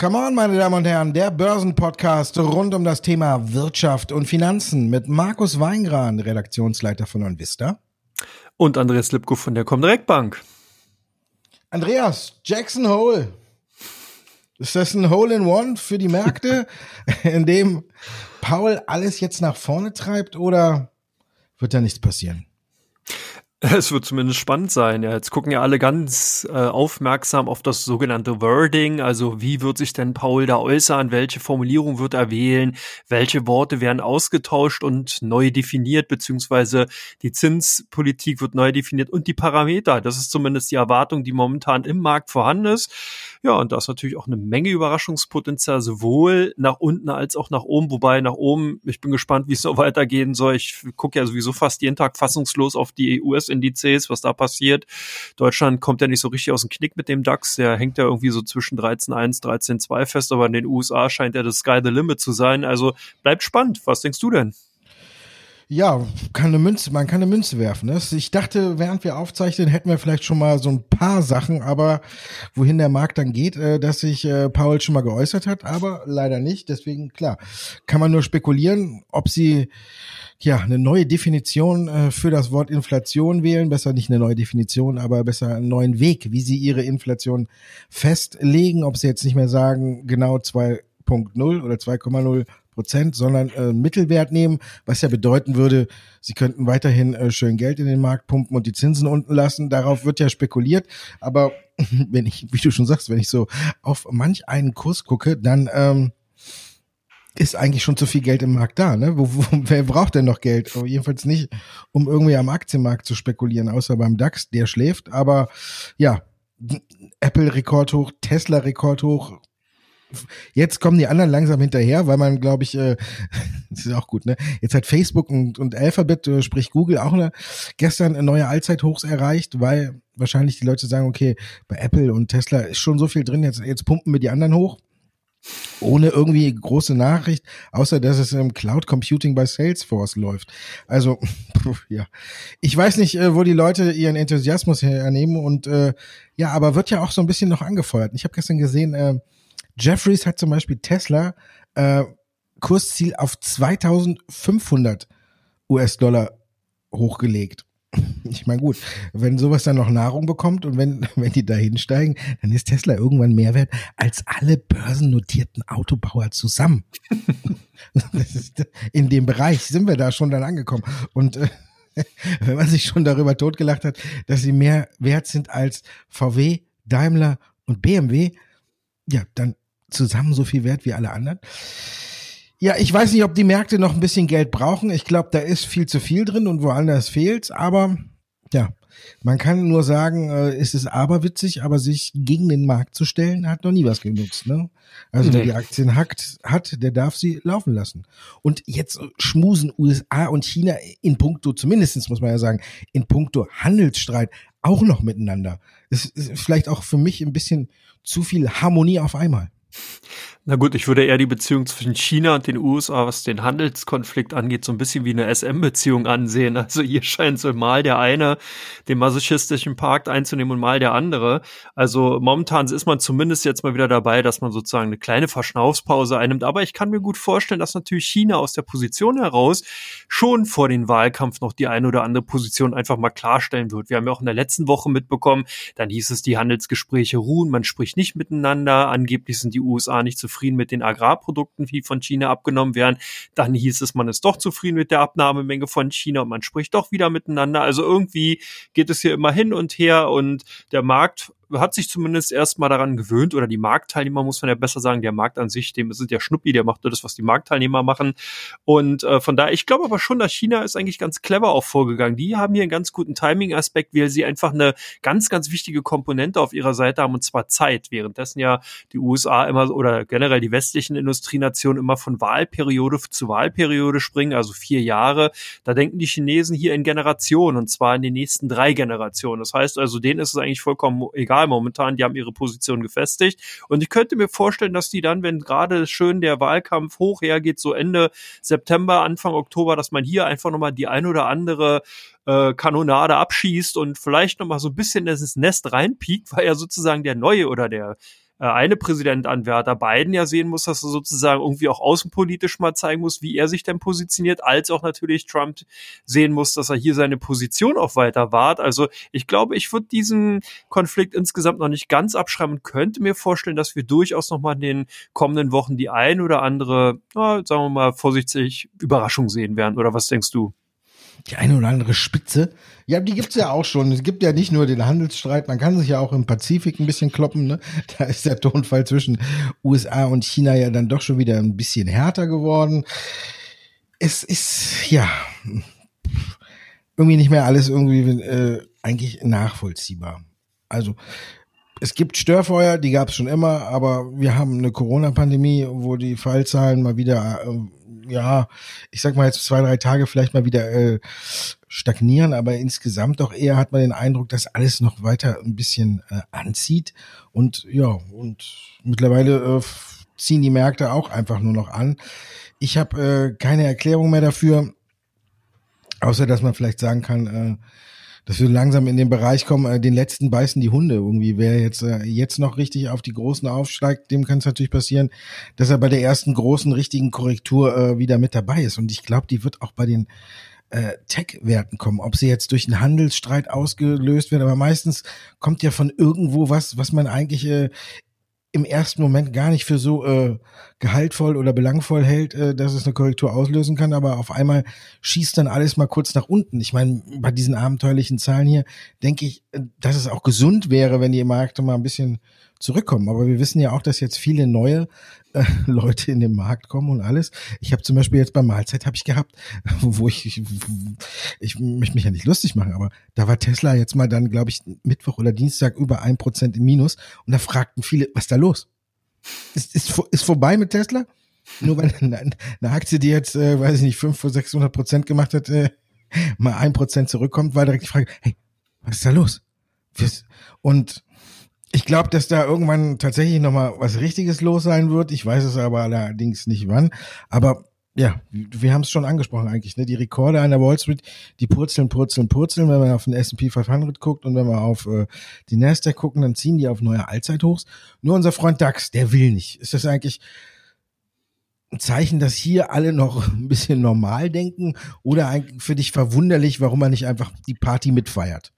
Come on, meine Damen und Herren, der Börsenpodcast rund um das Thema Wirtschaft und Finanzen mit Markus Weingran, Redaktionsleiter von Onvista. Und Andreas Lipko von der Comdirect Bank. Andreas, Jackson Hole. Ist das ein Hole in One für die Märkte, in dem Paul alles jetzt nach vorne treibt oder wird da nichts passieren? Es wird zumindest spannend sein. Ja, jetzt gucken ja alle ganz äh, aufmerksam auf das sogenannte Wording. Also wie wird sich denn Paul da äußern? Welche Formulierung wird er wählen? Welche Worte werden ausgetauscht und neu definiert? Beziehungsweise die Zinspolitik wird neu definiert und die Parameter. Das ist zumindest die Erwartung, die momentan im Markt vorhanden ist. Ja, und da ist natürlich auch eine Menge Überraschungspotenzial, sowohl nach unten als auch nach oben. Wobei nach oben, ich bin gespannt, wie es noch weitergehen soll. Ich gucke ja sowieso fast jeden Tag fassungslos auf die US-Indizes, was da passiert. Deutschland kommt ja nicht so richtig aus dem Knick mit dem DAX. Der hängt ja irgendwie so zwischen 13.1, 13.2 fest, aber in den USA scheint ja das Sky the Limit zu sein. Also bleibt spannend. Was denkst du denn? Ja, kann eine Münze, man kann eine Münze werfen. Ne? Ich dachte, während wir aufzeichnen, hätten wir vielleicht schon mal so ein paar Sachen, aber wohin der Markt dann geht, äh, dass sich äh, Paul schon mal geäußert hat, aber leider nicht. Deswegen, klar, kann man nur spekulieren, ob sie ja eine neue Definition äh, für das Wort Inflation wählen. Besser nicht eine neue Definition, aber besser einen neuen Weg, wie sie ihre Inflation festlegen. Ob sie jetzt nicht mehr sagen, genau 2.0 oder 2,0 Prozent, sondern äh, Mittelwert nehmen, was ja bedeuten würde, sie könnten weiterhin äh, schön Geld in den Markt pumpen und die Zinsen unten lassen. Darauf wird ja spekuliert. Aber wenn ich, wie du schon sagst, wenn ich so auf manch einen Kurs gucke, dann ähm, ist eigentlich schon zu viel Geld im Markt da. Ne? Wo, wo, wer braucht denn noch Geld? Aber jedenfalls nicht, um irgendwie am Aktienmarkt zu spekulieren, außer beim DAX, der schläft. Aber ja, Apple Rekord hoch, Tesla Rekord hoch, Jetzt kommen die anderen langsam hinterher, weil man, glaube ich, äh, das ist auch gut, ne? Jetzt hat Facebook und, und Alphabet, äh, sprich Google, auch eine, gestern eine neue Allzeithochs erreicht, weil wahrscheinlich die Leute sagen, okay, bei Apple und Tesla ist schon so viel drin, jetzt, jetzt pumpen wir die anderen hoch. Ohne irgendwie große Nachricht, außer dass es im Cloud Computing bei Salesforce läuft. Also, ja. Ich weiß nicht, äh, wo die Leute ihren Enthusiasmus hernehmen und äh, ja, aber wird ja auch so ein bisschen noch angefeuert. Ich habe gestern gesehen, äh, Jeffries hat zum Beispiel Tesla äh, Kursziel auf 2500 US-Dollar hochgelegt. Ich meine, gut, wenn sowas dann noch Nahrung bekommt und wenn, wenn die da hinsteigen, dann ist Tesla irgendwann mehr wert als alle börsennotierten Autobauer zusammen. ist, in dem Bereich sind wir da schon dann angekommen. Und äh, wenn man sich schon darüber totgelacht hat, dass sie mehr wert sind als VW, Daimler und BMW, ja, dann zusammen so viel wert wie alle anderen. Ja, ich weiß nicht, ob die Märkte noch ein bisschen Geld brauchen. Ich glaube, da ist viel zu viel drin und woanders fehlt. Aber ja, man kann nur sagen, äh, es ist aberwitzig, aber sich gegen den Markt zu stellen, hat noch nie was genutzt. Ne? Also nee. wer die Aktien hackt, hat, der darf sie laufen lassen. Und jetzt schmusen USA und China in puncto, zumindestens muss man ja sagen, in puncto Handelsstreit auch noch miteinander. Es ist vielleicht auch für mich ein bisschen zu viel Harmonie auf einmal. Na gut, ich würde eher die Beziehung zwischen China und den USA, was den Handelskonflikt angeht, so ein bisschen wie eine SM-Beziehung ansehen. Also hier scheint so mal der eine den masochistischen Park einzunehmen und mal der andere. Also momentan ist man zumindest jetzt mal wieder dabei, dass man sozusagen eine kleine Verschnaufspause einnimmt. Aber ich kann mir gut vorstellen, dass natürlich China aus der Position heraus schon vor den Wahlkampf noch die eine oder andere Position einfach mal klarstellen wird. Wir haben ja auch in der letzten Woche mitbekommen, dann hieß es, die Handelsgespräche ruhen, man spricht nicht miteinander. Angeblich sind die USA nicht zufrieden zufrieden mit den Agrarprodukten, die von China abgenommen werden. Dann hieß es, man ist doch zufrieden mit der Abnahmemenge von China und man spricht doch wieder miteinander. Also irgendwie geht es hier immer hin und her und der Markt hat sich zumindest erstmal daran gewöhnt oder die Marktteilnehmer muss man ja besser sagen, der Markt an sich, dem ist der Schnuppi, der macht nur das, was die Marktteilnehmer machen. Und äh, von daher, ich glaube aber schon, dass China ist eigentlich ganz clever auch vorgegangen. Die haben hier einen ganz guten Timing-Aspekt, weil sie einfach eine ganz, ganz wichtige Komponente auf ihrer Seite haben und zwar Zeit. Währenddessen ja die USA immer oder generell die westlichen Industrienationen immer von Wahlperiode zu Wahlperiode springen, also vier Jahre. Da denken die Chinesen hier in Generationen und zwar in den nächsten drei Generationen. Das heißt also, denen ist es eigentlich vollkommen egal, egal momentan, die haben ihre Position gefestigt. Und ich könnte mir vorstellen, dass die dann, wenn gerade schön der Wahlkampf hoch hergeht, so Ende September, Anfang Oktober, dass man hier einfach nochmal die ein oder andere äh, Kanonade abschießt und vielleicht nochmal so ein bisschen in das Nest reinpiekt, weil ja sozusagen der neue oder der eine Präsident an Biden ja sehen muss, dass er sozusagen irgendwie auch außenpolitisch mal zeigen muss, wie er sich denn positioniert, als auch natürlich Trump sehen muss, dass er hier seine Position auch weiter wahrt. Also ich glaube, ich würde diesen Konflikt insgesamt noch nicht ganz abschreiben und könnte mir vorstellen, dass wir durchaus noch mal in den kommenden Wochen die ein oder andere, na, sagen wir mal vorsichtig, Überraschung sehen werden. Oder was denkst du? Die eine oder andere Spitze. Ja, die gibt's ja auch schon. Es gibt ja nicht nur den Handelsstreit, man kann sich ja auch im Pazifik ein bisschen kloppen. Ne? Da ist der Tonfall zwischen USA und China ja dann doch schon wieder ein bisschen härter geworden. Es ist, ja, irgendwie nicht mehr alles irgendwie äh, eigentlich nachvollziehbar. Also es gibt Störfeuer, die gab es schon immer, aber wir haben eine Corona-Pandemie, wo die Fallzahlen mal wieder, äh, ja, ich sag mal jetzt zwei, drei Tage vielleicht mal wieder äh, stagnieren, aber insgesamt doch eher hat man den Eindruck, dass alles noch weiter ein bisschen äh, anzieht. Und ja, und mittlerweile äh, ziehen die Märkte auch einfach nur noch an. Ich habe äh, keine Erklärung mehr dafür, außer dass man vielleicht sagen kann, äh, dass wir langsam in den Bereich kommen, äh, den letzten beißen die Hunde irgendwie. Wer jetzt äh, jetzt noch richtig auf die Großen aufsteigt, dem kann es natürlich passieren, dass er bei der ersten großen richtigen Korrektur äh, wieder mit dabei ist. Und ich glaube, die wird auch bei den äh, Tech-Werten kommen, ob sie jetzt durch einen Handelsstreit ausgelöst werden, aber meistens kommt ja von irgendwo was, was man eigentlich äh, im ersten Moment gar nicht für so äh, gehaltvoll oder belangvoll hält, äh, dass es eine Korrektur auslösen kann, aber auf einmal schießt dann alles mal kurz nach unten. Ich meine, bei diesen abenteuerlichen Zahlen hier denke ich, äh, dass es auch gesund wäre, wenn die Märkte mal ein bisschen zurückkommen. Aber wir wissen ja auch, dass jetzt viele neue äh, Leute in den Markt kommen und alles. Ich habe zum Beispiel jetzt bei Mahlzeit habe ich gehabt, wo ich, ich, ich möchte mich ja nicht lustig machen, aber da war Tesla jetzt mal dann, glaube ich, Mittwoch oder Dienstag über ein Prozent im Minus und da fragten viele, was da los? Ist, ist, ist vorbei mit Tesla? Nur weil eine, eine Aktie, die jetzt, äh, weiß ich nicht, fünf oder 600 Prozent gemacht hat, äh, mal ein Prozent zurückkommt, war direkt die Frage, hey, was ist da los? Und ich glaube, dass da irgendwann tatsächlich nochmal was Richtiges los sein wird. Ich weiß es aber allerdings nicht wann. Aber ja, wir haben es schon angesprochen eigentlich, ne? Die Rekorde an der Wall Street, die purzeln, purzeln, purzeln. Wenn man auf den S&P 500 guckt und wenn wir auf äh, die Nasdaq gucken, dann ziehen die auf neue Allzeithochs. Nur unser Freund DAX, der will nicht. Ist das eigentlich ein Zeichen, dass hier alle noch ein bisschen normal denken oder eigentlich für dich verwunderlich, warum man nicht einfach die Party mitfeiert?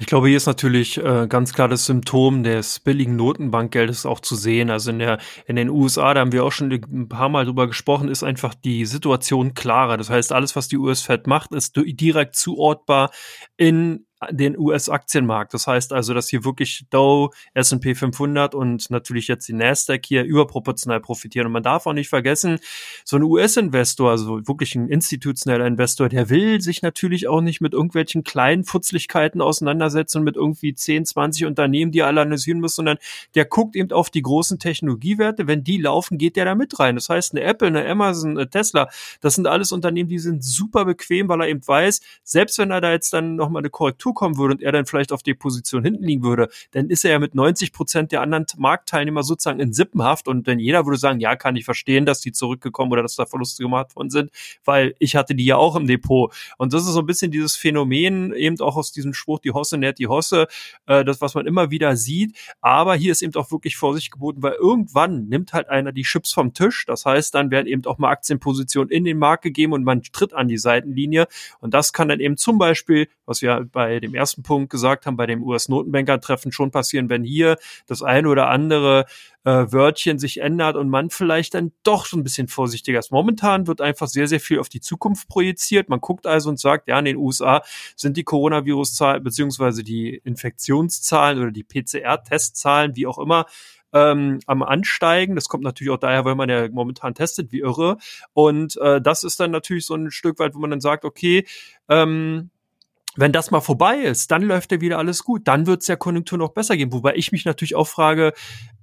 Ich glaube, hier ist natürlich äh, ganz klar das Symptom des billigen Notenbankgeldes auch zu sehen. Also in der in den USA, da haben wir auch schon ein paar Mal drüber gesprochen, ist einfach die Situation klarer. Das heißt, alles, was die US-Fed macht, ist direkt zuortbar in den US-Aktienmarkt. Das heißt also, dass hier wirklich Dow, S&P 500 und natürlich jetzt die Nasdaq hier überproportional profitieren. Und man darf auch nicht vergessen, so ein US-Investor, also wirklich ein institutioneller Investor, der will sich natürlich auch nicht mit irgendwelchen kleinen Futzlichkeiten auseinandersetzen, mit irgendwie 10, 20 Unternehmen, die er analysieren muss, sondern der guckt eben auf die großen Technologiewerte. Wenn die laufen, geht der da mit rein. Das heißt, eine Apple, eine Amazon, eine Tesla, das sind alles Unternehmen, die sind super bequem, weil er eben weiß, selbst wenn er da jetzt dann nochmal eine Korrektur dazukommen würde und er dann vielleicht auf die Position hinten liegen würde, dann ist er ja mit 90 Prozent der anderen Marktteilnehmer sozusagen in Sippenhaft und dann jeder würde sagen, ja, kann ich verstehen, dass die zurückgekommen oder dass da Verluste gemacht worden sind, weil ich hatte die ja auch im Depot. Und das ist so ein bisschen dieses Phänomen, eben auch aus diesem Spruch, die Hosse nährt die Hosse, äh, das, was man immer wieder sieht. Aber hier ist eben auch wirklich Vorsicht geboten, weil irgendwann nimmt halt einer die Chips vom Tisch. Das heißt, dann werden eben auch mal Aktienpositionen in den Markt gegeben und man tritt an die Seitenlinie. Und das kann dann eben zum Beispiel, was wir bei dem ersten Punkt gesagt haben, bei dem US-Notenbanker-Treffen schon passieren, wenn hier das eine oder andere äh, Wörtchen sich ändert und man vielleicht dann doch so ein bisschen vorsichtiger ist. Momentan wird einfach sehr, sehr viel auf die Zukunft projiziert. Man guckt also und sagt, ja, in den USA sind die Coronavirus-Zahlen beziehungsweise die Infektionszahlen oder die PCR-Testzahlen, wie auch immer, ähm, am Ansteigen. Das kommt natürlich auch daher, weil man ja momentan testet wie irre. Und äh, das ist dann natürlich so ein Stück weit, wo man dann sagt, okay, ähm, wenn das mal vorbei ist, dann läuft ja wieder alles gut. Dann wird es der Konjunktur noch besser gehen. Wobei ich mich natürlich auch frage,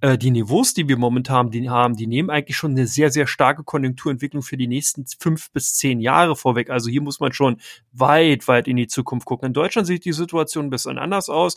äh, die Niveaus, die wir momentan die haben, die nehmen eigentlich schon eine sehr, sehr starke Konjunkturentwicklung für die nächsten fünf bis zehn Jahre vorweg. Also hier muss man schon weit, weit in die Zukunft gucken. In Deutschland sieht die Situation ein bisschen anders aus.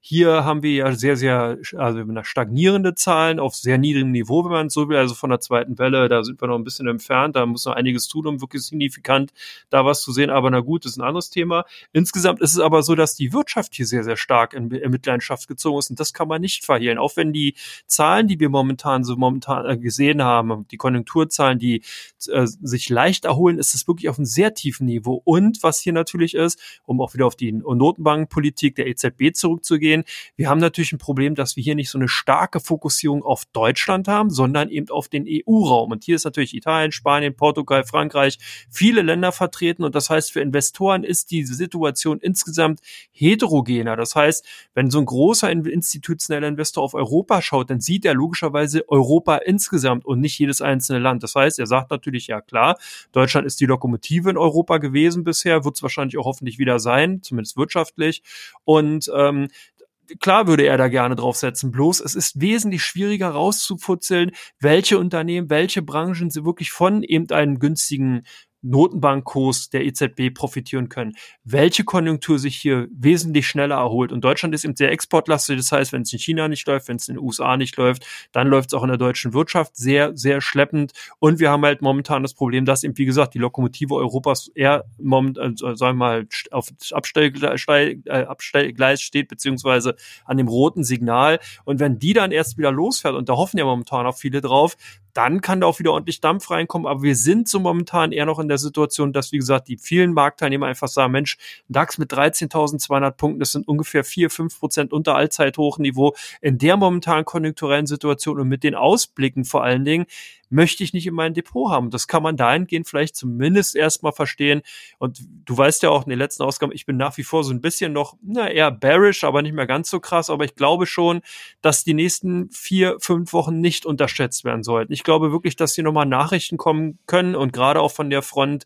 Hier haben wir ja sehr, sehr, also stagnierende Zahlen auf sehr niedrigem Niveau, wenn man so will. Also von der zweiten Welle, da sind wir noch ein bisschen entfernt. Da muss noch einiges tun, um wirklich signifikant da was zu sehen. Aber na gut, das ist ein anderes Thema. Insgesamt insgesamt ist es aber so, dass die Wirtschaft hier sehr, sehr stark in, in Mitleidenschaft gezogen ist und das kann man nicht verhehlen. Auch wenn die Zahlen, die wir momentan so momentan äh, gesehen haben, die Konjunkturzahlen, die äh, sich leicht erholen, ist es wirklich auf einem sehr tiefen Niveau. Und was hier natürlich ist, um auch wieder auf die Notenbankpolitik der EZB zurückzugehen, wir haben natürlich ein Problem, dass wir hier nicht so eine starke Fokussierung auf Deutschland haben, sondern eben auf den EU-Raum. Und hier ist natürlich Italien, Spanien, Portugal, Frankreich, viele Länder vertreten. Und das heißt, für Investoren ist die Situation insgesamt heterogener. Das heißt, wenn so ein großer institutioneller Investor auf Europa schaut, dann sieht er logischerweise Europa insgesamt und nicht jedes einzelne Land. Das heißt, er sagt natürlich, ja klar, Deutschland ist die Lokomotive in Europa gewesen bisher, wird es wahrscheinlich auch hoffentlich wieder sein, zumindest wirtschaftlich. Und ähm, klar würde er da gerne draufsetzen. Bloß es ist wesentlich schwieriger rauszufutzeln, welche Unternehmen, welche Branchen sie wirklich von eben einem günstigen Notenbankkurs der EZB profitieren können. Welche Konjunktur sich hier wesentlich schneller erholt. Und Deutschland ist eben sehr exportlastig. Das heißt, wenn es in China nicht läuft, wenn es in den USA nicht läuft, dann läuft es auch in der deutschen Wirtschaft sehr, sehr schleppend. Und wir haben halt momentan das Problem, dass eben, wie gesagt, die Lokomotive Europas eher momentan, äh, sagen wir mal, auf Abstellgleis, äh, Abstellgleis steht, beziehungsweise an dem roten Signal. Und wenn die dann erst wieder losfährt, und da hoffen ja momentan auch viele drauf, dann kann da auch wieder ordentlich Dampf reinkommen. Aber wir sind so momentan eher noch in der Situation, dass, wie gesagt, die vielen Marktteilnehmer einfach sagen, Mensch, DAX mit 13.200 Punkten, das sind ungefähr 4, 5 Prozent unter Allzeithochniveau. In der momentanen konjunkturellen Situation und mit den Ausblicken vor allen Dingen, möchte ich nicht in meinem Depot haben. Das kann man dahingehend vielleicht zumindest erstmal verstehen. Und du weißt ja auch in den letzten Ausgaben, ich bin nach wie vor so ein bisschen noch, na, eher bearish, aber nicht mehr ganz so krass. Aber ich glaube schon, dass die nächsten vier, fünf Wochen nicht unterschätzt werden sollten. Ich glaube wirklich, dass hier nochmal Nachrichten kommen können und gerade auch von der Front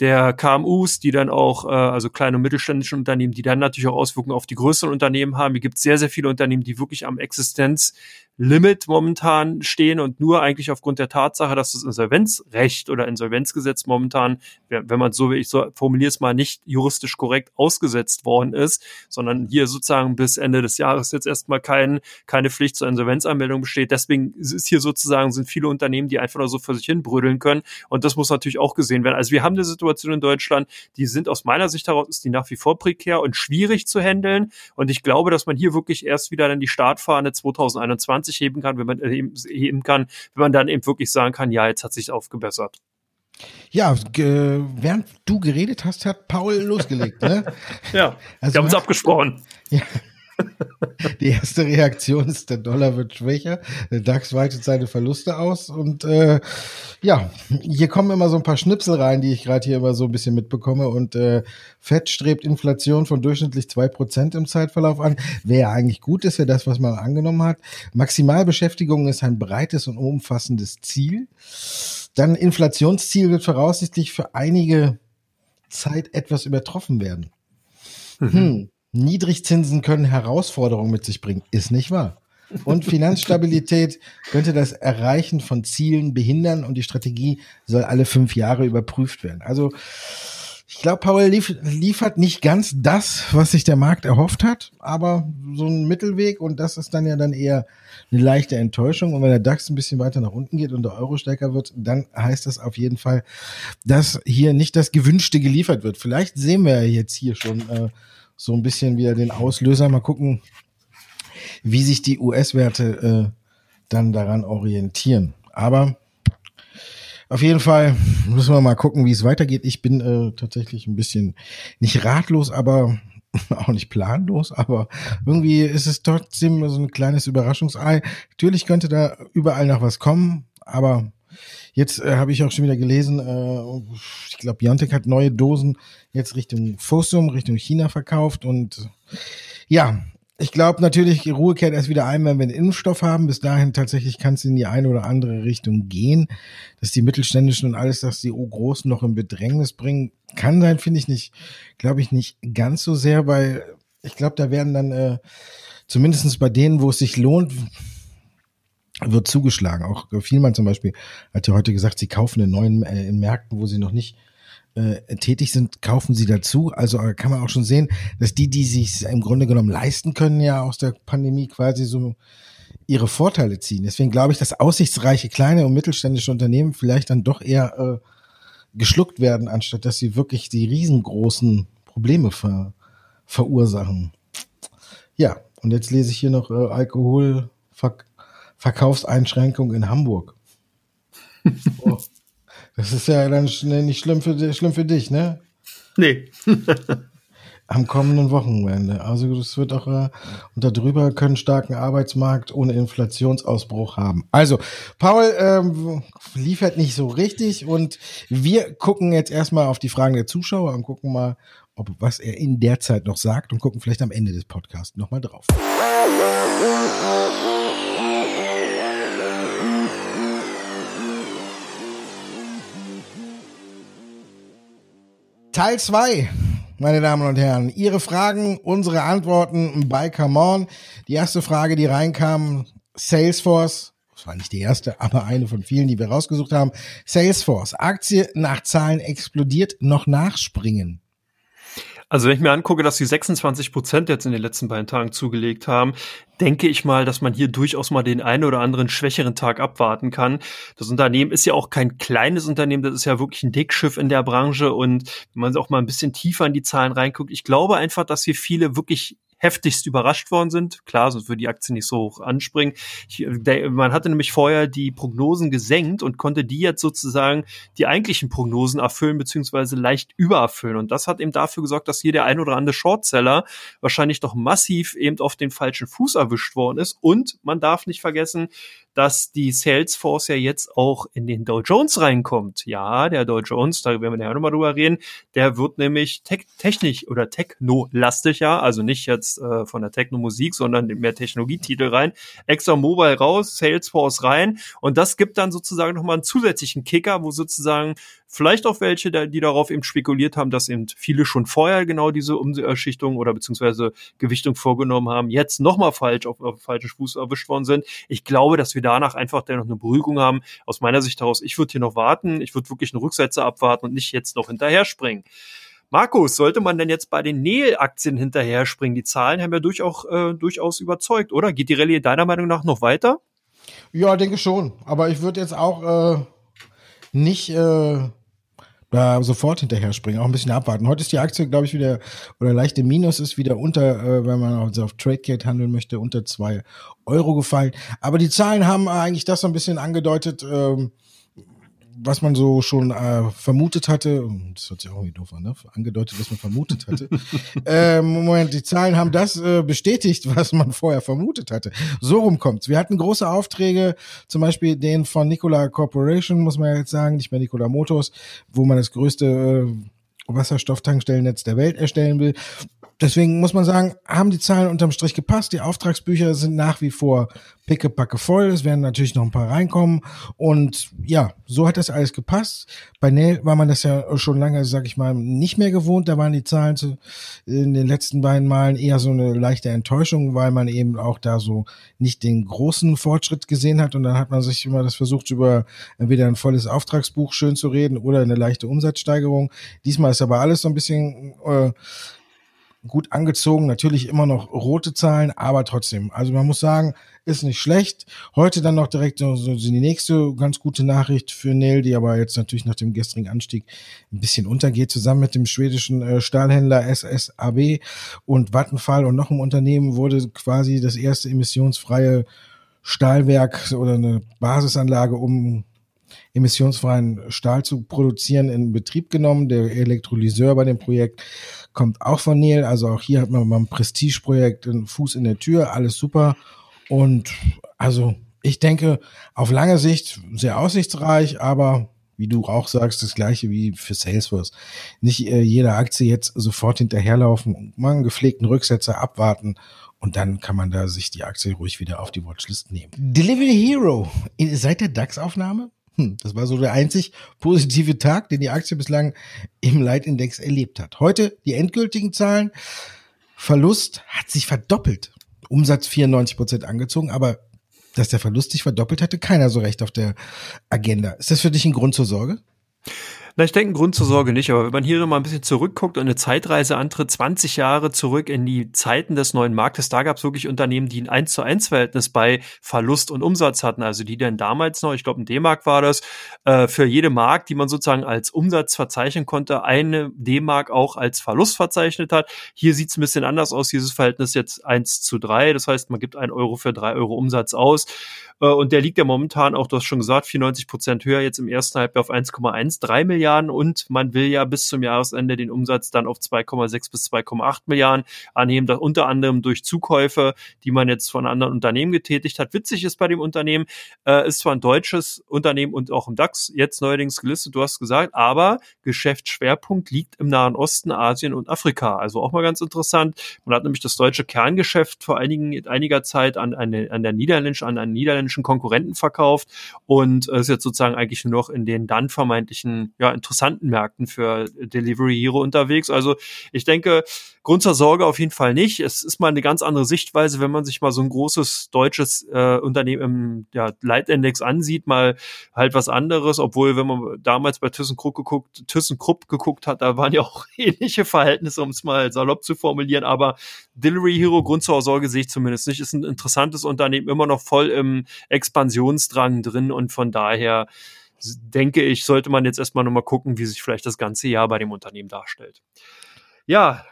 der KMUs, die dann auch, äh, also kleine und mittelständische Unternehmen, die dann natürlich auch Auswirkungen auf die größeren Unternehmen haben. Hier gibt es sehr, sehr viele Unternehmen, die wirklich am Existenzlimit momentan stehen und nur eigentlich aufgrund der Tatsache, dass das Insolvenzrecht oder Insolvenzgesetz momentan, wenn man so wie ich so formuliere es mal, nicht juristisch korrekt ausgesetzt worden ist, sondern hier sozusagen bis Ende des Jahres jetzt erstmal kein, keine Pflicht zur Insolvenzanmeldung besteht. Deswegen ist hier sozusagen, sind viele Unternehmen, die einfach nur so für sich hin brödeln können. Und das muss natürlich auch gesehen werden. Also wir haben eine Situation in Deutschland, die sind aus meiner Sicht heraus, ist die nach wie vor prekär und schwierig zu handeln. Und ich glaube, dass man hier wirklich erst wieder dann die Startfahne 2021 heben kann, wenn man äh, heben kann, wenn man dann eben wirklich sagen kann, ja, jetzt hat sich aufgebessert. Ja, während du geredet hast, hat Paul losgelegt. Ne? ja, also wir haben uns abgesprochen. Ja, Die erste Reaktion ist, der Dollar wird schwächer, der DAX weitet seine Verluste aus und äh, ja, hier kommen immer so ein paar Schnipsel rein, die ich gerade hier immer so ein bisschen mitbekomme und äh, Fett strebt Inflation von durchschnittlich zwei Prozent im Zeitverlauf an. Wäre eigentlich gut, ist ja das, was man angenommen hat. Maximalbeschäftigung ist ein breites und umfassendes Ziel. Dann Inflationsziel wird voraussichtlich für einige Zeit etwas übertroffen werden. Mhm. Hm. Niedrigzinsen können Herausforderungen mit sich bringen. Ist nicht wahr. Und Finanzstabilität könnte das Erreichen von Zielen behindern und die Strategie soll alle fünf Jahre überprüft werden. Also ich glaube, Paul lief, liefert nicht ganz das, was sich der Markt erhofft hat, aber so ein Mittelweg und das ist dann ja dann eher eine leichte Enttäuschung. Und wenn der DAX ein bisschen weiter nach unten geht und der Euro stärker wird, dann heißt das auf jeden Fall, dass hier nicht das Gewünschte geliefert wird. Vielleicht sehen wir jetzt hier schon äh, so ein bisschen wieder den Auslöser. Mal gucken, wie sich die US-Werte äh, dann daran orientieren. Aber auf jeden Fall müssen wir mal gucken, wie es weitergeht. Ich bin äh, tatsächlich ein bisschen nicht ratlos, aber auch nicht planlos, aber irgendwie ist es trotzdem so ein kleines Überraschungsei. Natürlich könnte da überall noch was kommen, aber Jetzt äh, habe ich auch schon wieder gelesen, äh, ich glaube, Biontech hat neue Dosen jetzt Richtung Fossum, Richtung China verkauft und ja, ich glaube natürlich, Ruhe kehrt erst wieder ein, wenn wir einen Impfstoff haben. Bis dahin tatsächlich kann es in die eine oder andere Richtung gehen. Dass die Mittelständischen und alles, dass die Großen noch in Bedrängnis bringen, kann sein, finde ich nicht, glaube ich nicht ganz so sehr, weil ich glaube, da werden dann äh, zumindestens bei denen, wo es sich lohnt, wird zugeschlagen. Auch Vielmann zum Beispiel hat ja heute gesagt, sie kaufen in neuen äh, in Märkten, wo sie noch nicht äh, tätig sind, kaufen sie dazu. Also äh, kann man auch schon sehen, dass die, die sich im Grunde genommen leisten können, ja aus der Pandemie quasi so ihre Vorteile ziehen. Deswegen glaube ich, dass aussichtsreiche kleine und mittelständische Unternehmen vielleicht dann doch eher äh, geschluckt werden, anstatt dass sie wirklich die riesengroßen Probleme ver verursachen. Ja, und jetzt lese ich hier noch äh, Alkoholverkaufseinschränkung in Hamburg. oh, das ist ja dann nicht schlimm für, schlimm für dich, ne? Nee. Am kommenden Wochenende. Also das wird auch äh, und darüber können starken Arbeitsmarkt ohne Inflationsausbruch haben. Also Paul ähm, liefert nicht so richtig und wir gucken jetzt erstmal auf die Fragen der Zuschauer und gucken mal, ob was er in der Zeit noch sagt und gucken vielleicht am Ende des Podcasts nochmal drauf. Teil 2, meine Damen und Herren. Ihre Fragen, unsere Antworten bei Come On. Die erste Frage, die reinkam, Salesforce. Das war nicht die erste, aber eine von vielen, die wir rausgesucht haben. Salesforce, Aktie nach Zahlen explodiert, noch nachspringen. Also wenn ich mir angucke, dass sie 26 Prozent jetzt in den letzten beiden Tagen zugelegt haben, denke ich mal, dass man hier durchaus mal den einen oder anderen schwächeren Tag abwarten kann. Das Unternehmen ist ja auch kein kleines Unternehmen, das ist ja wirklich ein Dickschiff in der Branche und wenn man auch mal ein bisschen tiefer in die Zahlen reinguckt, ich glaube einfach, dass hier viele wirklich heftigst überrascht worden sind. Klar, sonst würde die Aktie nicht so hoch anspringen. Ich, der, man hatte nämlich vorher die Prognosen gesenkt und konnte die jetzt sozusagen die eigentlichen Prognosen erfüllen, beziehungsweise leicht übererfüllen. Und das hat eben dafür gesorgt, dass hier der ein oder andere Shortseller wahrscheinlich doch massiv eben auf den falschen Fuß erwischt worden ist. Und man darf nicht vergessen, dass die Salesforce ja jetzt auch in den Dow Jones reinkommt. Ja, der Dow Jones, da werden wir ja nochmal drüber reden, der wird nämlich te technisch oder techno-lastig, ja, also nicht jetzt äh, von der Techno-Musik, sondern mehr Technologietitel rein. Extra Mobile raus, Salesforce rein und das gibt dann sozusagen nochmal einen zusätzlichen Kicker, wo sozusagen vielleicht auch welche, die darauf eben spekuliert haben, dass eben viele schon vorher genau diese Umschichtung oder beziehungsweise Gewichtung vorgenommen haben, jetzt nochmal falsch auf, auf falschen Fuß erwischt worden sind. Ich glaube, dass wir danach einfach dennoch eine Beruhigung haben. Aus meiner Sicht heraus, ich würde hier noch warten, ich würde wirklich eine Rücksetzer abwarten und nicht jetzt noch hinterher springen. Markus, sollte man denn jetzt bei den Neil-Aktien hinterher springen? Die Zahlen haben ja durchaus, äh, durchaus überzeugt, oder? Geht die Rallye deiner Meinung nach noch weiter? Ja, denke schon. Aber ich würde jetzt auch äh, nicht äh, da sofort hinterher springen, auch ein bisschen abwarten. Heute ist die Aktie, glaube ich, wieder, oder leichte Minus ist wieder unter, äh, wenn man also auf TradeGate handeln möchte, unter zwei Euro gefallen. Aber die Zahlen haben eigentlich das so ein bisschen angedeutet, ähm, was man so schon äh, vermutet hatte, das hört sich auch irgendwie doof an, ne? angedeutet, was man vermutet hatte. äh, Moment, die Zahlen haben das äh, bestätigt, was man vorher vermutet hatte. So rum kommt's. Wir hatten große Aufträge, zum Beispiel den von Nikola Corporation, muss man jetzt sagen, nicht mehr Nikola Motors, wo man das größte äh, Wasserstofftankstellennetz der Welt erstellen will. Deswegen muss man sagen, haben die Zahlen unterm Strich gepasst. Die Auftragsbücher sind nach wie vor pickepacke voll. Es werden natürlich noch ein paar reinkommen. Und ja, so hat das alles gepasst. Bei Nail war man das ja schon lange, sag ich mal, nicht mehr gewohnt. Da waren die Zahlen zu, in den letzten beiden Malen eher so eine leichte Enttäuschung, weil man eben auch da so nicht den großen Fortschritt gesehen hat. Und dann hat man sich immer das versucht, über entweder ein volles Auftragsbuch schön zu reden oder eine leichte Umsatzsteigerung. Diesmal ist aber alles so ein bisschen äh, gut angezogen, natürlich immer noch rote Zahlen, aber trotzdem. Also man muss sagen, ist nicht schlecht. Heute dann noch direkt so, so die nächste ganz gute Nachricht für Neil, die aber jetzt natürlich nach dem gestrigen Anstieg ein bisschen untergeht, zusammen mit dem schwedischen äh, Stahlhändler SSAB und Vattenfall und noch einem Unternehmen wurde quasi das erste emissionsfreie Stahlwerk oder eine Basisanlage, um emissionsfreien Stahl zu produzieren, in Betrieb genommen. Der Elektrolyseur bei dem Projekt kommt auch von Neil. Also auch hier hat man ein Prestigeprojekt, einen Fuß in der Tür, alles super. Und also ich denke, auf lange Sicht sehr aussichtsreich, aber wie du auch sagst, das gleiche wie für Salesforce. Nicht äh, jede Aktie jetzt sofort hinterherlaufen, mal einen gepflegten Rücksetzer abwarten und dann kann man da sich die Aktie ruhig wieder auf die Watchlist nehmen. Delivery Hero, seit der DAX-Aufnahme hm, das war so der einzig positive Tag, den die Aktie bislang im Leitindex erlebt hat. Heute die endgültigen Zahlen. Verlust hat sich verdoppelt. Umsatz 94 Prozent angezogen, aber dass der Verlust sich verdoppelt hatte, keiner so recht auf der Agenda. Ist das für dich ein Grund zur Sorge? Na, ich denke, Grund zur Sorge nicht, aber wenn man hier noch mal ein bisschen zurückguckt und eine Zeitreise antritt, 20 Jahre zurück in die Zeiten des neuen Marktes, da gab es wirklich Unternehmen, die ein 1 zu 1 Verhältnis bei Verlust und Umsatz hatten. Also die dann damals noch, ich glaube, ein D-Mark war das, äh, für jede Mark, die man sozusagen als Umsatz verzeichnen konnte, eine D-Mark auch als Verlust verzeichnet hat. Hier sieht es ein bisschen anders aus, dieses Verhältnis jetzt 1 zu 3. Das heißt, man gibt ein Euro für drei Euro Umsatz aus. Äh, und der liegt ja momentan auch, du hast schon gesagt, 94 Prozent höher, jetzt im ersten Halbjahr auf 1,13 Milliarden und man will ja bis zum Jahresende den Umsatz dann auf 2,6 bis 2,8 Milliarden annehmen, das unter anderem durch Zukäufe, die man jetzt von anderen Unternehmen getätigt hat. Witzig ist bei dem Unternehmen, äh, ist zwar ein deutsches Unternehmen und auch im DAX jetzt neuerdings gelistet, du hast gesagt, aber Geschäftsschwerpunkt liegt im Nahen Osten, Asien und Afrika. Also auch mal ganz interessant. Man hat nämlich das deutsche Kerngeschäft vor einigen, einiger Zeit an, eine, an der niederländischen, an einen niederländischen niederländischen Konkurrenten verkauft und äh, ist jetzt sozusagen eigentlich nur noch in den dann vermeintlichen, ja, interessanten Märkten für Delivery Hero unterwegs. Also ich denke, Grund zur Sorge auf jeden Fall nicht. Es ist mal eine ganz andere Sichtweise, wenn man sich mal so ein großes deutsches äh, Unternehmen im ja, Leitindex ansieht, mal halt was anderes, obwohl, wenn man damals bei ThyssenKrupp geguckt, ThyssenKrupp geguckt hat, da waren ja auch ähnliche Verhältnisse, um es mal salopp zu formulieren, aber Delivery Hero, Grund zur Sorge sehe ich zumindest nicht, ist ein interessantes Unternehmen, immer noch voll im Expansionsdrang drin und von daher denke ich, sollte man jetzt erstmal nochmal gucken, wie sich vielleicht das ganze Jahr bei dem Unternehmen darstellt. Ja,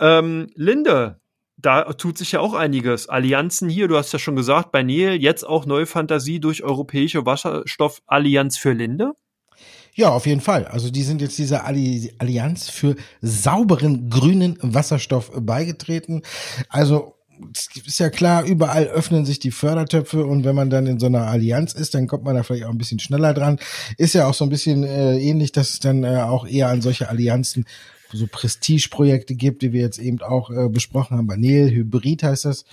ähm, Linde, da tut sich ja auch einiges. Allianzen hier, du hast ja schon gesagt, bei Neil jetzt auch neue Fantasie durch Europäische Wasserstoffallianz für Linde. Ja, auf jeden Fall. Also die sind jetzt dieser Allianz für sauberen grünen Wasserstoff beigetreten. Also ist ja klar, überall öffnen sich die Fördertöpfe und wenn man dann in so einer Allianz ist, dann kommt man da vielleicht auch ein bisschen schneller dran. Ist ja auch so ein bisschen äh, ähnlich, dass es dann äh, auch eher an solche Allianzen so Prestigeprojekte gibt, die wir jetzt eben auch äh, besprochen haben. Banel, Hybrid heißt das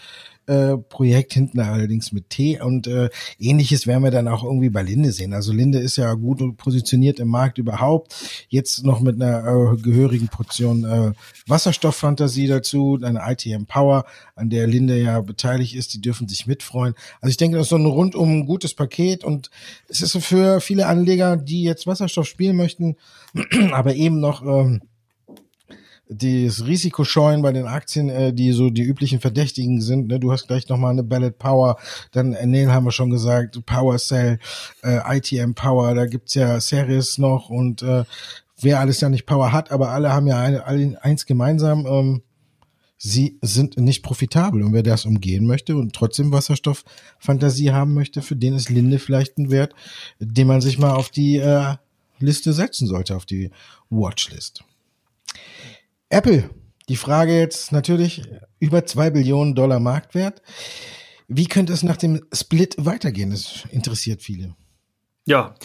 äh, Projekt, hinten allerdings mit T und äh, ähnliches werden wir dann auch irgendwie bei Linde sehen. Also Linde ist ja gut positioniert im Markt überhaupt. Jetzt noch mit einer äh, gehörigen Portion äh, Wasserstofffantasie dazu, eine ITM Power, an der Linde ja beteiligt ist, die dürfen sich mitfreuen. Also ich denke, das ist so ein rundum gutes Paket und es ist für viele Anleger, die jetzt Wasserstoff spielen möchten, aber eben noch ähm, das Risiko scheuen bei den Aktien, äh, die so die üblichen Verdächtigen sind. Ne? Du hast gleich nochmal eine Ballot Power, dann Enel haben wir schon gesagt, Power Cell, äh, ITM Power, da gibt's ja Series noch und äh, wer alles ja nicht Power hat, aber alle haben ja eine, eins gemeinsam, ähm, sie sind nicht profitabel. Und wer das umgehen möchte und trotzdem Wasserstofffantasie haben möchte, für den ist Linde vielleicht ein Wert, den man sich mal auf die äh, Liste setzen sollte, auf die Watchlist. Apple, die Frage jetzt natürlich über zwei Billionen Dollar Marktwert. Wie könnte es nach dem Split weitergehen? Das interessiert viele. Ja,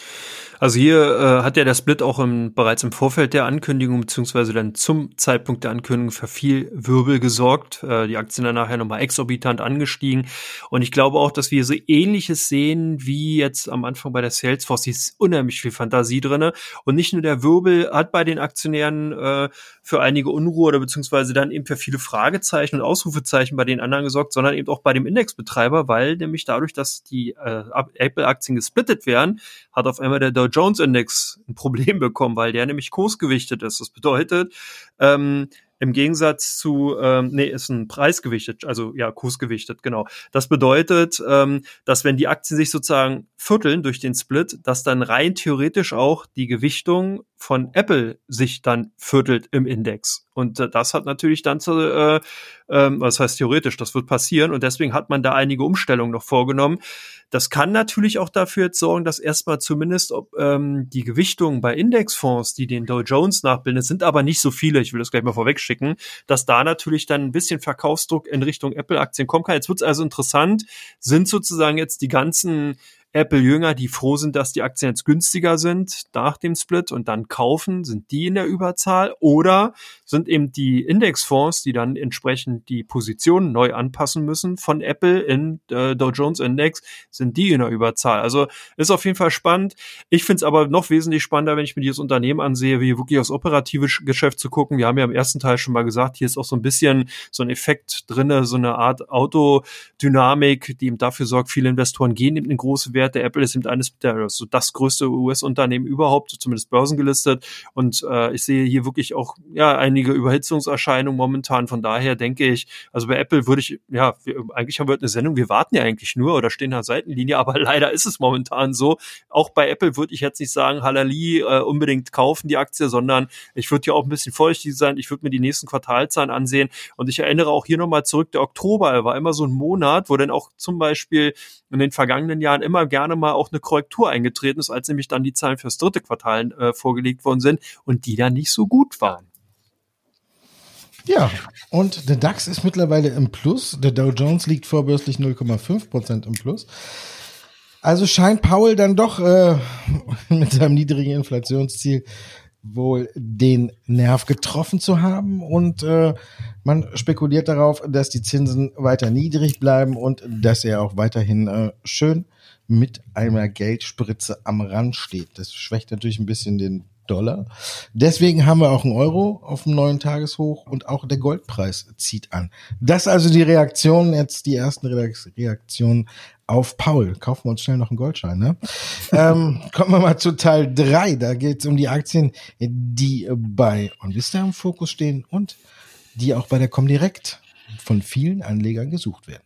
also hier äh, hat ja der Split auch im, bereits im Vorfeld der Ankündigung beziehungsweise dann zum Zeitpunkt der Ankündigung für viel Wirbel gesorgt. Äh, die Aktien dann nachher nochmal exorbitant angestiegen. Und ich glaube auch, dass wir so ähnliches sehen wie jetzt am Anfang bei der Salesforce. Hier ist unheimlich viel Fantasie drinne. Und nicht nur der Wirbel hat bei den Aktionären äh, für einige Unruhe oder beziehungsweise dann eben für viele Fragezeichen und Ausrufezeichen bei den anderen gesorgt, sondern eben auch bei dem Indexbetreiber, weil nämlich dadurch, dass die äh, Apple-Aktien gesplittet werden, hat auf einmal der Dow Jones Index ein Problem bekommen, weil der nämlich kursgewichtet ist. Das bedeutet, ähm, im Gegensatz zu, ähm, nee, ist ein preisgewichtet, also ja, kursgewichtet, genau. Das bedeutet, ähm, dass wenn die Aktien sich sozusagen vierteln durch den Split, dass dann rein theoretisch auch die Gewichtung von Apple sich dann viertelt im Index. Und äh, das hat natürlich dann zu, äh, äh, was heißt theoretisch, das wird passieren und deswegen hat man da einige Umstellungen noch vorgenommen. Das kann natürlich auch dafür jetzt sorgen, dass erstmal zumindest ob, ähm, die Gewichtungen bei Indexfonds, die den Dow Jones nachbilden, sind aber nicht so viele, ich will das gleich mal vorwegschicken, dass da natürlich dann ein bisschen Verkaufsdruck in Richtung Apple-Aktien kommen kann. Jetzt wird es also interessant, sind sozusagen jetzt die ganzen Apple-Jünger, die froh sind, dass die Aktien jetzt günstiger sind nach dem Split und dann kaufen, sind die in der Überzahl oder sind eben die Indexfonds, die dann entsprechend die Position neu anpassen müssen von Apple in äh, Dow Jones Index, sind die in der Überzahl. Also ist auf jeden Fall spannend. Ich finde es aber noch wesentlich spannender, wenn ich mir dieses Unternehmen ansehe, wie wirklich aufs operative Geschäft zu gucken. Wir haben ja im ersten Teil schon mal gesagt, hier ist auch so ein bisschen so ein Effekt drinne, so eine Art Autodynamik, die eben dafür sorgt, viele Investoren gehen in große Werte. Apple ist eben eines der, so das größte US-Unternehmen überhaupt, zumindest börsengelistet. Und äh, ich sehe hier wirklich auch ja einige Überhitzungserscheinungen momentan. Von daher denke ich, also bei Apple würde ich, ja, wir, eigentlich haben wir eine Sendung, wir warten ja eigentlich nur oder stehen an Seitenlinie, aber leider ist es momentan so. Auch bei Apple würde ich jetzt nicht sagen, Halali äh, unbedingt kaufen die Aktie, sondern ich würde ja auch ein bisschen vorsichtig sein. Ich würde mir die nächsten Quartalzahlen ansehen. Und ich erinnere auch hier nochmal zurück, der Oktober war immer so ein Monat, wo dann auch zum Beispiel in den vergangenen Jahren immer gerne mal auch eine Korrektur eingetreten ist, als nämlich dann die Zahlen fürs dritte Quartal äh, vorgelegt worden sind und die dann nicht so gut waren. Ja, und der DAX ist mittlerweile im Plus. Der Dow Jones liegt vorbörslich 0,5 Prozent im Plus. Also scheint Paul dann doch äh, mit seinem niedrigen Inflationsziel wohl den Nerv getroffen zu haben und äh, man spekuliert darauf, dass die Zinsen weiter niedrig bleiben und dass er auch weiterhin äh, schön mit einer Geldspritze am Rand steht. Das schwächt natürlich ein bisschen den Dollar. Deswegen haben wir auch einen Euro auf dem neuen Tageshoch und auch der Goldpreis zieht an. Das also die Reaktion, jetzt die ersten Reaktionen auf Paul. Kaufen wir uns schnell noch einen Goldschein, ne? ähm, kommen wir mal zu Teil drei. Da geht es um die Aktien, die bei OnVista im Fokus stehen und die auch bei der Comdirect von vielen Anlegern gesucht werden.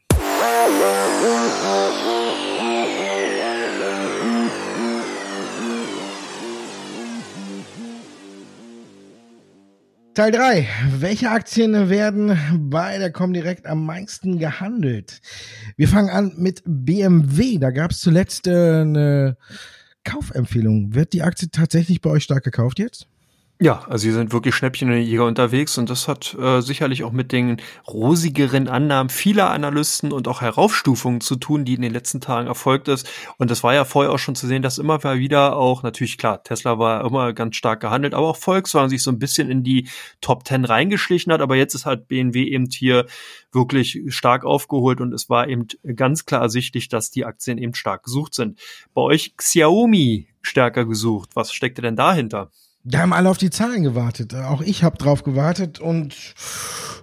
Teil 3. Welche Aktien werden bei der Comdirect am meisten gehandelt? Wir fangen an mit BMW. Da gab es zuletzt äh, eine Kaufempfehlung. Wird die Aktie tatsächlich bei euch stark gekauft jetzt? Ja, also sie sind wirklich Schnäppchenjäger unterwegs und das hat äh, sicherlich auch mit den rosigeren Annahmen vieler Analysten und auch Heraufstufungen zu tun, die in den letzten Tagen erfolgt ist. Und das war ja vorher auch schon zu sehen, dass immer wieder auch, natürlich klar, Tesla war immer ganz stark gehandelt, aber auch Volkswagen sich so ein bisschen in die Top Ten reingeschlichen hat. Aber jetzt ist halt BMW eben hier wirklich stark aufgeholt und es war eben ganz klar ersichtlich, dass die Aktien eben stark gesucht sind. Bei euch Xiaomi stärker gesucht. Was steckte denn dahinter? Da haben alle auf die Zahlen gewartet. Auch ich habe drauf gewartet und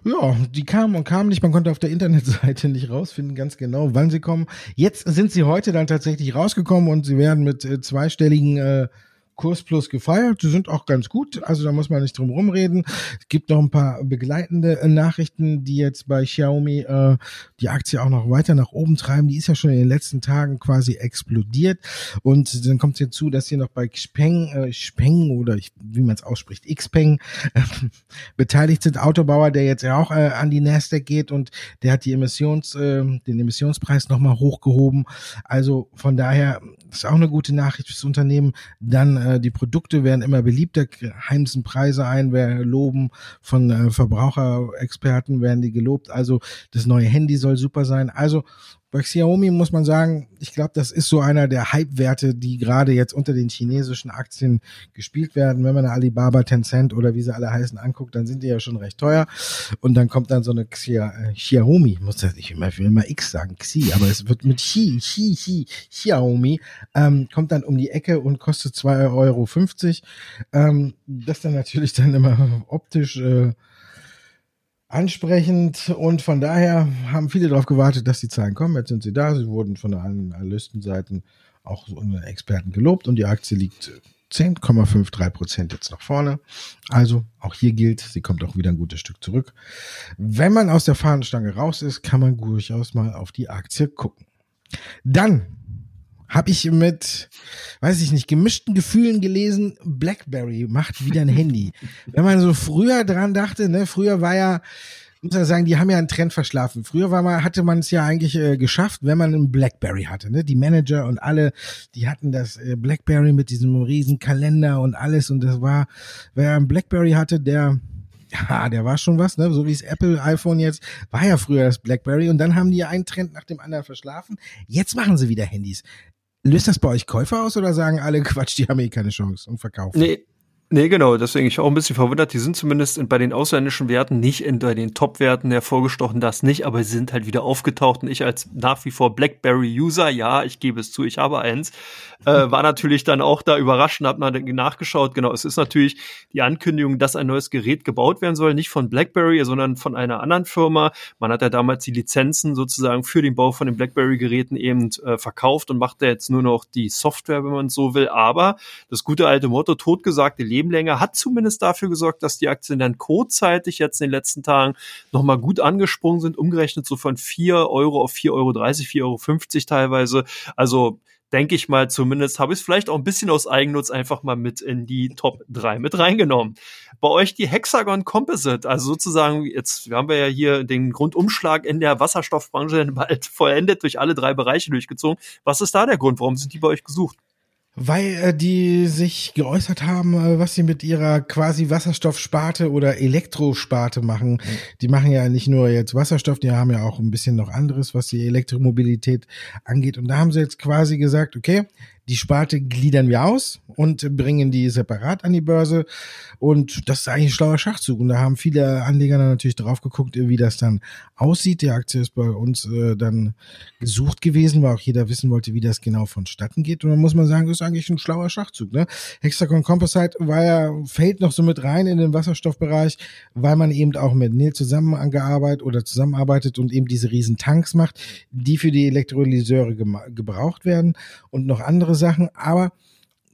ja, die kamen und kamen nicht. Man konnte auf der Internetseite nicht rausfinden, ganz genau, wann sie kommen. Jetzt sind sie heute dann tatsächlich rausgekommen und sie werden mit äh, zweistelligen äh, Kurs Plus gefeiert. Die sind auch ganz gut, also da muss man nicht drum rumreden. Es gibt noch ein paar begleitende äh, Nachrichten, die jetzt bei Xiaomi äh, die Aktie auch noch weiter nach oben treiben. Die ist ja schon in den letzten Tagen quasi explodiert. Und dann kommt hinzu, dass hier noch bei Xpeng, äh, Xpeng oder ich, wie man es ausspricht, Xpeng äh, beteiligt sind. Autobauer, der jetzt ja auch äh, an die Nasdaq geht und der hat die Emissions, äh, den Emissionspreis nochmal hochgehoben. Also von daher ist auch eine gute Nachricht fürs Unternehmen. Dann äh, die Produkte werden immer beliebter, heimsen Preise ein, wir loben von äh, Verbraucherexperten werden die gelobt. Also das neue Handy soll super sein. Also bei Xiaomi muss man sagen, ich glaube, das ist so einer der Hype-Werte, die gerade jetzt unter den chinesischen Aktien gespielt werden. Wenn man eine Alibaba, Tencent oder wie sie alle heißen anguckt, dann sind die ja schon recht teuer. Und dann kommt dann so eine Xia, äh, Xiaomi, muss das nicht immer, ich will immer X sagen, Xi, aber es wird mit Xi, Xi, Xi, Xiaomi, ähm, kommt dann um die Ecke und kostet 2,50 Euro. Ähm, das dann natürlich dann immer optisch äh, ansprechend und von daher haben viele darauf gewartet, dass die Zahlen kommen. Jetzt sind sie da. Sie wurden von allen Analystenseiten auch unseren Experten gelobt und die Aktie liegt 10,53 Prozent jetzt nach vorne. Also auch hier gilt, sie kommt auch wieder ein gutes Stück zurück. Wenn man aus der Fahnenstange raus ist, kann man durchaus mal auf die Aktie gucken. Dann habe ich mit, weiß ich nicht, gemischten Gefühlen gelesen, BlackBerry macht wieder ein Handy. Wenn man so früher dran dachte, ne, früher war ja, muss man sagen, die haben ja einen Trend verschlafen. Früher war man, hatte man es ja eigentlich äh, geschafft, wenn man einen BlackBerry hatte. Ne? Die Manager und alle, die hatten das äh, BlackBerry mit diesem riesen Kalender und alles. Und das war, wer einen BlackBerry hatte, der ja, der war schon was, ne? So wie es Apple iPhone jetzt war ja früher das BlackBerry und dann haben die einen Trend nach dem anderen verschlafen. Jetzt machen sie wieder Handys. Löst das bei euch Käufer aus oder sagen alle Quatsch, die haben eh keine Chance und verkaufen? Nee, Nee, genau, deswegen ich auch ein bisschen verwundert. Die sind zumindest bei den ausländischen Werten nicht in, bei den Top-Werten hervorgestochen, das nicht, aber sie sind halt wieder aufgetaucht und ich als nach wie vor BlackBerry-User, ja, ich gebe es zu, ich habe eins, äh, war natürlich dann auch da überrascht und hab mal nachgeschaut. Genau, es ist natürlich die Ankündigung, dass ein neues Gerät gebaut werden soll, nicht von BlackBerry, sondern von einer anderen Firma. Man hat ja damals die Lizenzen sozusagen für den Bau von den BlackBerry-Geräten eben äh, verkauft und macht da jetzt nur noch die Software, wenn man so will. Aber das gute alte Motto, totgesagte Lebenlänge, hat zumindest dafür gesorgt, dass die Aktien dann kurzzeitig jetzt in den letzten Tagen nochmal gut angesprungen sind, umgerechnet so von 4 Euro auf 4,30 Euro, 4,50 Euro teilweise. Also denke ich mal, zumindest habe ich es vielleicht auch ein bisschen aus Eigennutz einfach mal mit in die Top 3 mit reingenommen. Bei euch die Hexagon Composite, also sozusagen, jetzt haben wir ja hier den Grundumschlag in der Wasserstoffbranche bald vollendet, durch alle drei Bereiche durchgezogen. Was ist da der Grund? Warum sind die bei euch gesucht? Weil äh, die sich geäußert haben, äh, was sie mit ihrer quasi Wasserstoffsparte oder Elektrosparte machen. Mhm. Die machen ja nicht nur jetzt Wasserstoff, die haben ja auch ein bisschen noch anderes, was die Elektromobilität angeht. Und da haben sie jetzt quasi gesagt, okay, die Sparte gliedern wir aus und bringen die separat an die Börse. Und das ist eigentlich ein schlauer Schachzug. Und da haben viele Anleger dann natürlich drauf geguckt, wie das dann aussieht. Die Aktie ist bei uns äh, dann gesucht gewesen, weil auch jeder wissen wollte, wie das genau vonstatten geht. Und dann muss man sagen, das ist eigentlich ein schlauer Schachzug. Ne? Hexagon Composite war ja, fällt noch so mit rein in den Wasserstoffbereich, weil man eben auch mit Nil zusammengearbeitet oder zusammenarbeitet und eben diese riesen Tanks macht, die für die Elektrolyseure gebraucht werden und noch andere Sachen, aber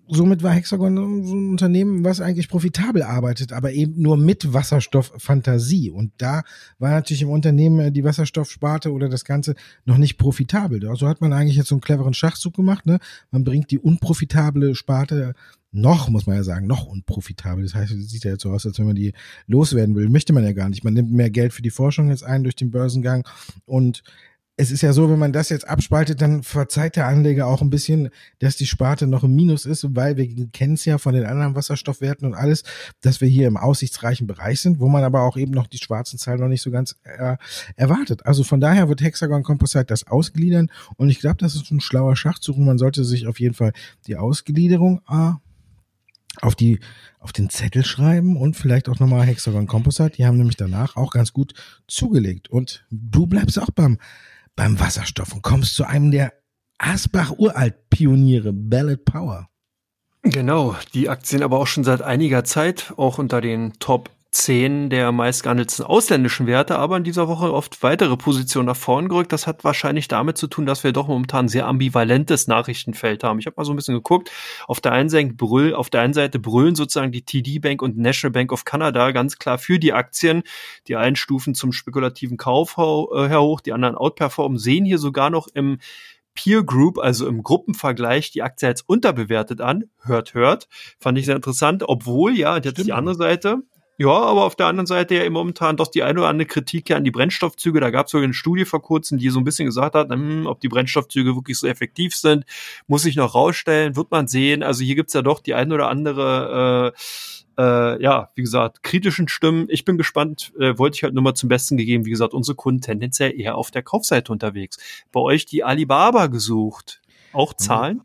somit war Hexagon so ein Unternehmen, was eigentlich profitabel arbeitet, aber eben nur mit Wasserstofffantasie. Und da war natürlich im Unternehmen äh, die Wasserstoffsparte oder das Ganze noch nicht profitabel. Also hat man eigentlich jetzt so einen cleveren Schachzug gemacht. Ne? Man bringt die unprofitable Sparte noch, muss man ja sagen, noch unprofitabel. Das heißt, es sieht ja jetzt so aus, als wenn man die loswerden will. Möchte man ja gar nicht. Man nimmt mehr Geld für die Forschung jetzt ein durch den Börsengang und es ist ja so, wenn man das jetzt abspaltet, dann verzeiht der Anleger auch ein bisschen, dass die Sparte noch im Minus ist, weil wir kennen es ja von den anderen Wasserstoffwerten und alles, dass wir hier im aussichtsreichen Bereich sind, wo man aber auch eben noch die schwarzen Zahlen noch nicht so ganz äh, erwartet. Also von daher wird Hexagon Composite das ausgliedern und ich glaube, das ist ein schlauer Schachzug und man sollte sich auf jeden Fall die Ausgliederung äh, auf die auf den Zettel schreiben und vielleicht auch nochmal Hexagon Composite. Die haben nämlich danach auch ganz gut zugelegt. Und du bleibst auch beim beim Wasserstoff und kommst zu einem der Asbach-Uralt-Pioniere, Ballot Power. Genau, die Aktien aber auch schon seit einiger Zeit auch unter den Top 10 der meistgehandelten ausländischen Werte, aber in dieser Woche oft weitere Positionen nach vorn gerückt. Das hat wahrscheinlich damit zu tun, dass wir doch momentan ein sehr ambivalentes Nachrichtenfeld haben. Ich habe mal so ein bisschen geguckt. Auf der einen Seite, brüll, auf der einen Seite brüllen sozusagen die TD Bank und National Bank of Canada ganz klar für die Aktien. Die einen stufen zum spekulativen Kauf äh, her hoch, die anderen outperformen, sehen hier sogar noch im Peer Group, also im Gruppenvergleich, die Aktie als unterbewertet an. Hört, hört. Fand ich sehr interessant, obwohl, ja, jetzt die andere Seite, ja, aber auf der anderen Seite ja momentan doch die eine oder andere Kritik ja an die Brennstoffzüge. Da gab es sogar eine Studie vor kurzem, die so ein bisschen gesagt hat, hm, ob die Brennstoffzüge wirklich so effektiv sind, muss ich noch rausstellen, wird man sehen. Also hier gibt's ja doch die eine oder andere äh, äh, ja, wie gesagt, kritischen Stimmen. Ich bin gespannt, äh, wollte ich halt nur mal zum Besten gegeben. Wie gesagt, unsere Kunden tendenziell eher auf der Kaufseite unterwegs. Bei euch die Alibaba gesucht. Auch Zahlen?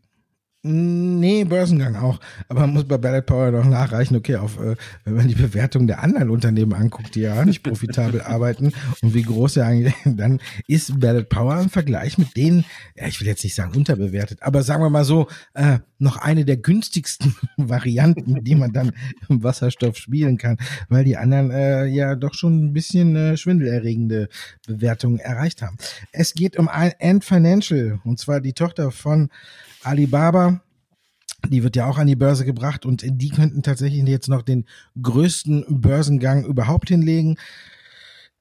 Nee, Börsengang auch. Aber man muss bei Ballot Power noch nachreichen, okay, auf, äh, wenn man die Bewertung der anderen Unternehmen anguckt, die ja nicht profitabel arbeiten und wie groß ja eigentlich, dann ist Ballot Power im Vergleich mit denen, ja, ich will jetzt nicht sagen unterbewertet, aber sagen wir mal so, äh, noch eine der günstigsten Varianten, die man dann im Wasserstoff spielen kann, weil die anderen äh, ja doch schon ein bisschen äh, schwindelerregende Bewertungen erreicht haben. Es geht um Ant Financial, und zwar die Tochter von Alibaba, die wird ja auch an die Börse gebracht und die könnten tatsächlich jetzt noch den größten Börsengang überhaupt hinlegen.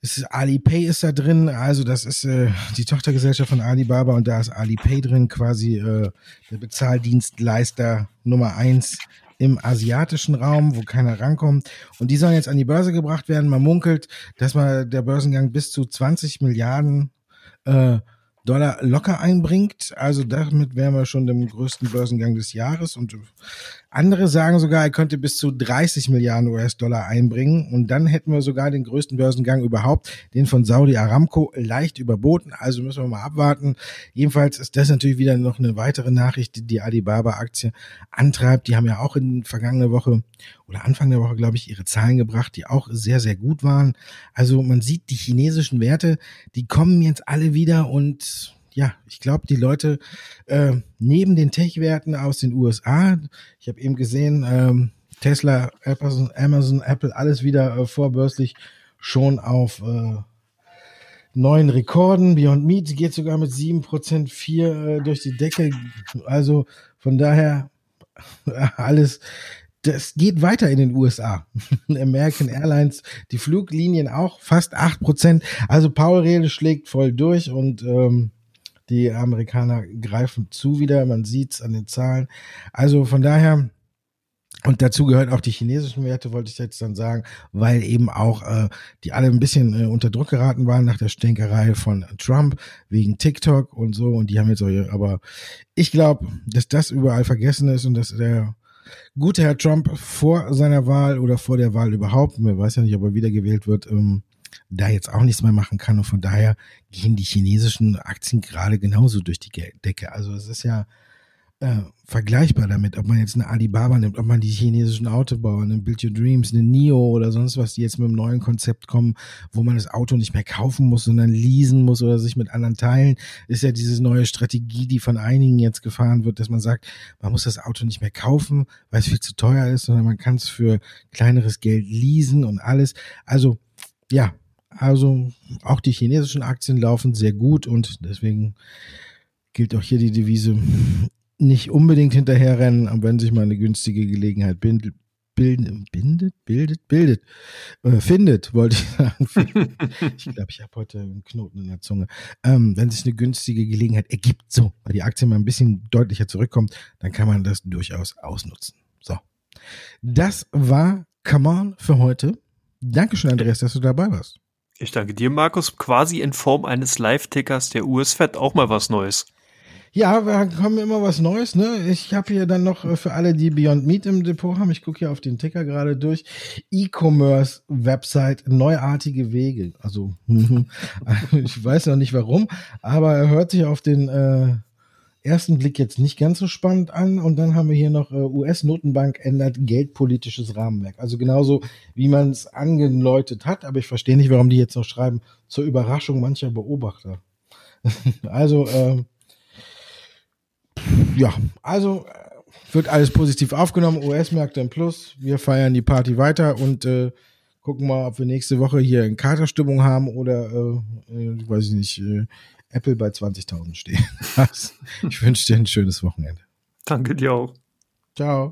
Ist, Alipay ist da drin, also das ist äh, die Tochtergesellschaft von Alibaba und da ist Alipay drin, quasi äh, der Bezahldienstleister Nummer eins im asiatischen Raum, wo keiner rankommt. Und die sollen jetzt an die Börse gebracht werden. Man munkelt, dass man der Börsengang bis zu 20 Milliarden äh, Dollar locker einbringt. Also damit wären wir schon im größten Börsengang des Jahres. Und andere sagen sogar, er könnte bis zu 30 Milliarden US-Dollar einbringen. Und dann hätten wir sogar den größten Börsengang überhaupt, den von Saudi Aramco, leicht überboten. Also müssen wir mal abwarten. Jedenfalls ist das natürlich wieder noch eine weitere Nachricht, die die Alibaba-Aktie antreibt. Die haben ja auch in vergangener Woche oder Anfang der Woche, glaube ich, ihre Zahlen gebracht, die auch sehr, sehr gut waren. Also man sieht, die chinesischen Werte, die kommen jetzt alle wieder und ja, ich glaube, die Leute äh, neben den Tech-Werten aus den USA, ich habe eben gesehen, ähm, Tesla, Amazon, Amazon, Apple, alles wieder äh, vorbörslich schon auf äh, neuen Rekorden. Beyond Meat geht sogar mit sieben Prozent vier äh, durch die Decke. Also von daher alles das geht weiter in den USA. American Airlines, die Fluglinien auch fast acht Prozent. Also Paul Rede schlägt voll durch und ähm, die Amerikaner greifen zu wieder. Man sieht's an den Zahlen. Also von daher und dazu gehört auch die chinesischen Werte, wollte ich jetzt dann sagen, weil eben auch äh, die alle ein bisschen äh, unter Druck geraten waren nach der Stänkerei von Trump wegen TikTok und so. Und die haben jetzt auch, aber ich glaube, dass das überall vergessen ist und dass der gute Herr Trump vor seiner Wahl oder vor der Wahl überhaupt, man weiß ja nicht, ob er wiedergewählt wird, ähm, da jetzt auch nichts mehr machen kann. Und von daher gehen die chinesischen Aktien gerade genauso durch die Decke. Also es ist ja äh, vergleichbar damit, ob man jetzt eine Alibaba nimmt, ob man die chinesischen Autobauer nimmt, Build Your Dreams, eine NIO oder sonst was, die jetzt mit einem neuen Konzept kommen, wo man das Auto nicht mehr kaufen muss, sondern leasen muss oder sich mit anderen teilen, ist ja diese neue Strategie, die von einigen jetzt gefahren wird, dass man sagt, man muss das Auto nicht mehr kaufen, weil es viel zu teuer ist, sondern man kann es für kleineres Geld leasen und alles. Also, ja, also auch die chinesischen Aktien laufen sehr gut und deswegen gilt auch hier die Devise, nicht unbedingt hinterherrennen, aber wenn sich mal eine günstige Gelegenheit bindet, bildet, bindet, bildet, bildet, äh, findet, wollte ich sagen. ich glaube, ich habe heute einen Knoten in der Zunge. Ähm, wenn sich eine günstige Gelegenheit ergibt, so, weil die Aktie mal ein bisschen deutlicher zurückkommt, dann kann man das durchaus ausnutzen. So. Das war Come On für heute. Dankeschön, Andreas, dass du dabei warst. Ich danke dir, Markus. Quasi in Form eines Live-Tickers der US-Fed auch mal was Neues. Ja, wir haben immer was Neues, ne? Ich habe hier dann noch äh, für alle, die Beyond Meat im Depot haben, ich gucke hier auf den Ticker gerade durch, E-Commerce-Website, neuartige Wege. Also, ich weiß noch nicht warum, aber er hört sich auf den äh, ersten Blick jetzt nicht ganz so spannend an. Und dann haben wir hier noch äh, US-Notenbank ändert geldpolitisches Rahmenwerk. Also genauso, wie man es angeläutet hat, aber ich verstehe nicht, warum die jetzt noch schreiben, zur Überraschung mancher Beobachter. also, äh, ja, also äh, wird alles positiv aufgenommen. US-Märkte im Plus. Wir feiern die Party weiter und äh, gucken mal, ob wir nächste Woche hier in Katerstimmung haben oder, äh, äh, weiß ich nicht, äh, Apple bei 20.000 stehen. ich wünsche dir ein schönes Wochenende. Danke dir auch. Ciao.